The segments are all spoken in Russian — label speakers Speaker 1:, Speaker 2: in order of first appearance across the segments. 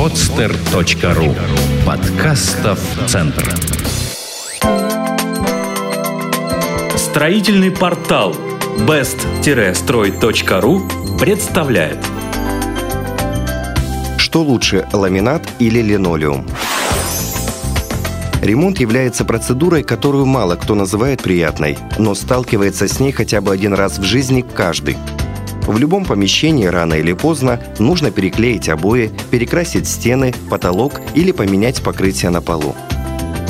Speaker 1: podster.ru Подкастов Центр
Speaker 2: Строительный портал best-строй.ру представляет
Speaker 3: Что лучше, ламинат или линолеум? Ремонт является процедурой, которую мало кто называет приятной, но сталкивается с ней хотя бы один раз в жизни каждый. В любом помещении рано или поздно нужно переклеить обои, перекрасить стены, потолок или поменять покрытие на полу.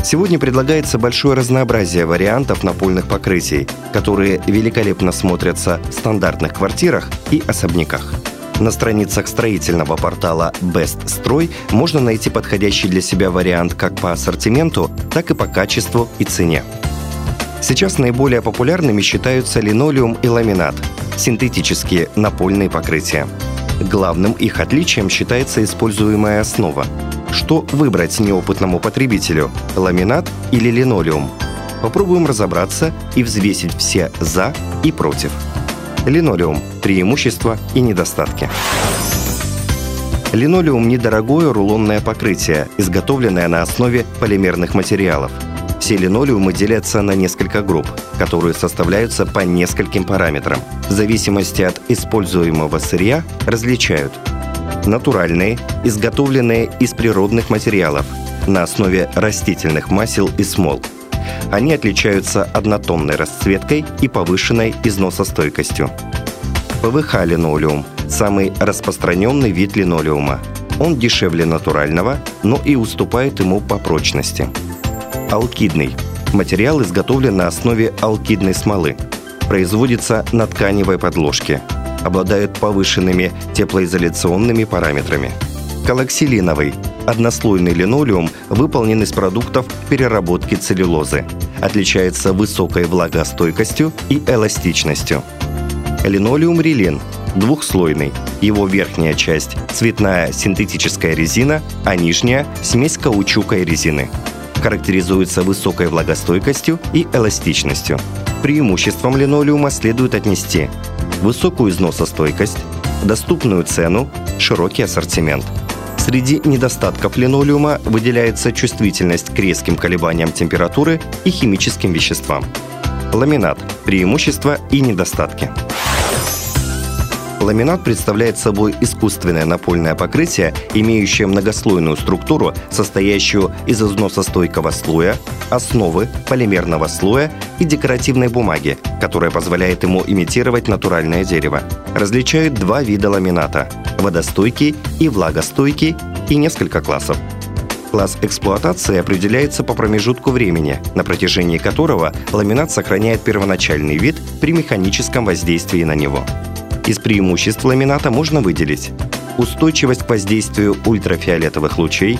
Speaker 3: Сегодня предлагается большое разнообразие вариантов напольных покрытий, которые великолепно смотрятся в стандартных квартирах и особняках. На страницах строительного портала Best Строй можно найти подходящий для себя вариант как по ассортименту, так и по качеству и цене. Сейчас наиболее популярными считаются линолеум и ламинат – синтетические напольные покрытия. Главным их отличием считается используемая основа. Что выбрать неопытному потребителю – ламинат или линолеум? Попробуем разобраться и взвесить все «за» и «против». Линолеум. Преимущества и недостатки. Линолеум – недорогое рулонное покрытие, изготовленное на основе полимерных материалов. Все линолеумы делятся на несколько групп, которые составляются по нескольким параметрам. В зависимости от используемого сырья различают натуральные, изготовленные из природных материалов на основе растительных масел и смол – они отличаются однотонной расцветкой и повышенной износостойкостью. ПВХ-линолеум – самый распространенный вид линолеума. Он дешевле натурального, но и уступает ему по прочности. Алкидный – материал изготовлен на основе алкидной смолы. Производится на тканевой подложке. Обладает повышенными теплоизоляционными параметрами. Колоксилиновый Однослойный линолеум выполнен из продуктов переработки целлюлозы. Отличается высокой влагостойкостью и эластичностью. Линолеум релин двухслойный. Его верхняя часть – цветная синтетическая резина, а нижняя – смесь каучука и резины. Характеризуется высокой влагостойкостью и эластичностью. Преимуществом линолеума следует отнести высокую износостойкость, доступную цену, широкий ассортимент – Среди недостатков линолеума выделяется чувствительность к резким колебаниям температуры и химическим веществам. Ламинат. Преимущества и недостатки. Ламинат представляет собой искусственное напольное покрытие, имеющее многослойную структуру, состоящую из износостойкого слоя, основы, полимерного слоя и декоративной бумаги, которая позволяет ему имитировать натуральное дерево. Различают два вида ламината – водостойкий и влагостойкий и несколько классов. Класс эксплуатации определяется по промежутку времени, на протяжении которого ламинат сохраняет первоначальный вид при механическом воздействии на него. Из преимуществ ламината можно выделить устойчивость к воздействию ультрафиолетовых лучей,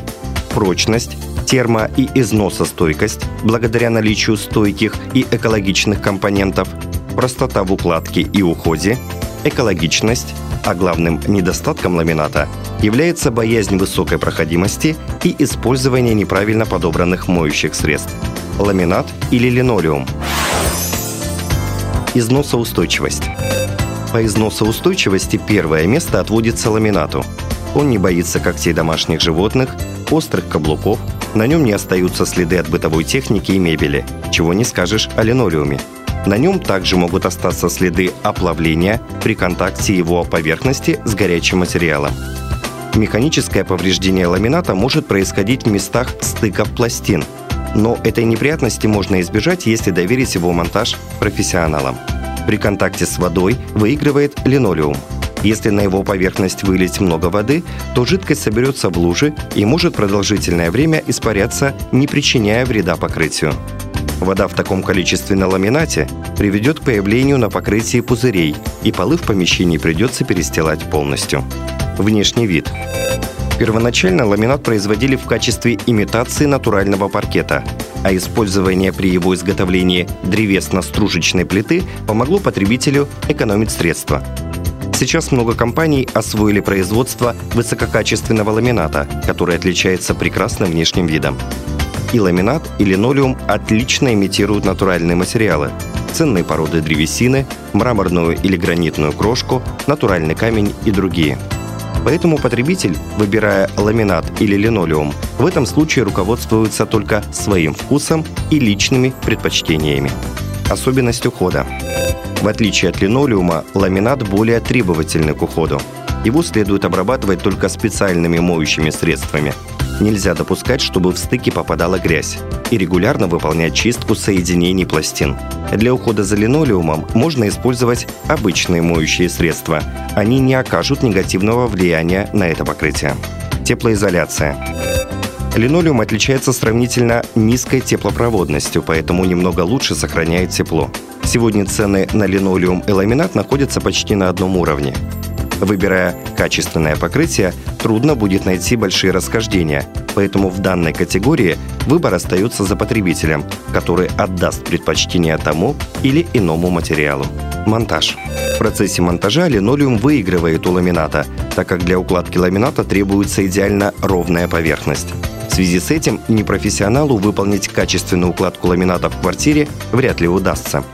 Speaker 3: прочность, термо- и износостойкость благодаря наличию стойких и экологичных компонентов, простота в укладке и уходе, экологичность, а главным недостатком ламината является боязнь высокой проходимости и использование неправильно подобранных моющих средств. Ламинат или линолеум. Износоустойчивость. По износоустойчивости первое место отводится ламинату. Он не боится когтей домашних животных, острых каблуков, на нем не остаются следы от бытовой техники и мебели, чего не скажешь о линолеуме. На нем также могут остаться следы оплавления при контакте его поверхности с горячим материалом. Механическое повреждение ламината может происходить в местах стыков пластин, но этой неприятности можно избежать, если доверить его монтаж профессионалам. При контакте с водой выигрывает линолеум. Если на его поверхность вылить много воды, то жидкость соберется в луже и может продолжительное время испаряться, не причиняя вреда покрытию. Вода в таком количестве на ламинате приведет к появлению на покрытии пузырей, и полы в помещении придется перестилать полностью. Внешний вид. Первоначально ламинат производили в качестве имитации натурального паркета, а использование при его изготовлении древесно-стружечной плиты помогло потребителю экономить средства. Сейчас много компаний освоили производство высококачественного ламината, который отличается прекрасным внешним видом. И ламинат, и линолеум отлично имитируют натуральные материалы. Ценные породы древесины, мраморную или гранитную крошку, натуральный камень и другие – Поэтому потребитель, выбирая ламинат или линолеум, в этом случае руководствуется только своим вкусом и личными предпочтениями. Особенность ухода. В отличие от линолеума, ламинат более требовательный к уходу. Его следует обрабатывать только специальными моющими средствами. Нельзя допускать, чтобы в стыке попадала грязь. И регулярно выполнять чистку соединений пластин. Для ухода за линолеумом можно использовать обычные моющие средства. Они не окажут негативного влияния на это покрытие. Теплоизоляция. Линолеум отличается сравнительно низкой теплопроводностью, поэтому немного лучше сохраняет тепло. Сегодня цены на линолеум и ламинат находятся почти на одном уровне. Выбирая качественное покрытие, трудно будет найти большие расхождения, поэтому в данной категории выбор остается за потребителем, который отдаст предпочтение тому или иному материалу. Монтаж. В процессе монтажа линолеум выигрывает у ламината, так как для укладки ламината требуется идеально ровная поверхность. В связи с этим непрофессионалу выполнить качественную укладку ламината в квартире вряд ли удастся.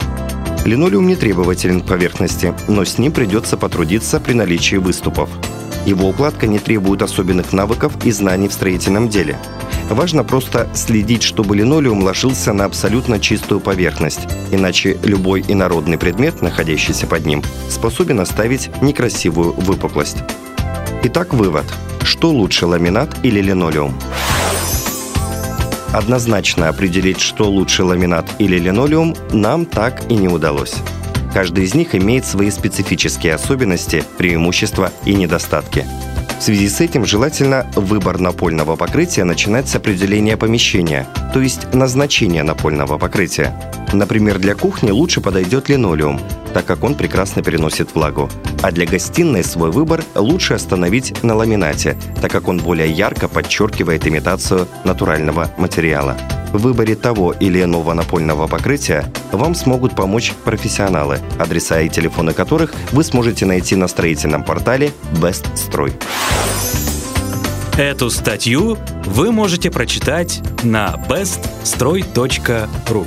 Speaker 3: Линолеум не требователен к поверхности, но с ним придется потрудиться при наличии выступов. Его укладка не требует особенных навыков и знаний в строительном деле. Важно просто следить, чтобы линолеум ложился на абсолютно чистую поверхность, иначе любой инородный предмет, находящийся под ним, способен оставить некрасивую выпуклость. Итак, вывод. Что лучше, ламинат или линолеум? Однозначно определить, что лучше ламинат или линолеум, нам так и не удалось. Каждый из них имеет свои специфические особенности, преимущества и недостатки. В связи с этим желательно выбор напольного покрытия начинать с определения помещения, то есть назначения напольного покрытия. Например, для кухни лучше подойдет линолеум, так как он прекрасно переносит влагу. А для гостиной свой выбор лучше остановить на ламинате, так как он более ярко подчеркивает имитацию натурального материала. В выборе того или иного напольного покрытия вам смогут помочь профессионалы, адреса и телефоны которых вы сможете найти на строительном портале Best Строй.
Speaker 2: Эту статью вы можете прочитать на beststroy.ru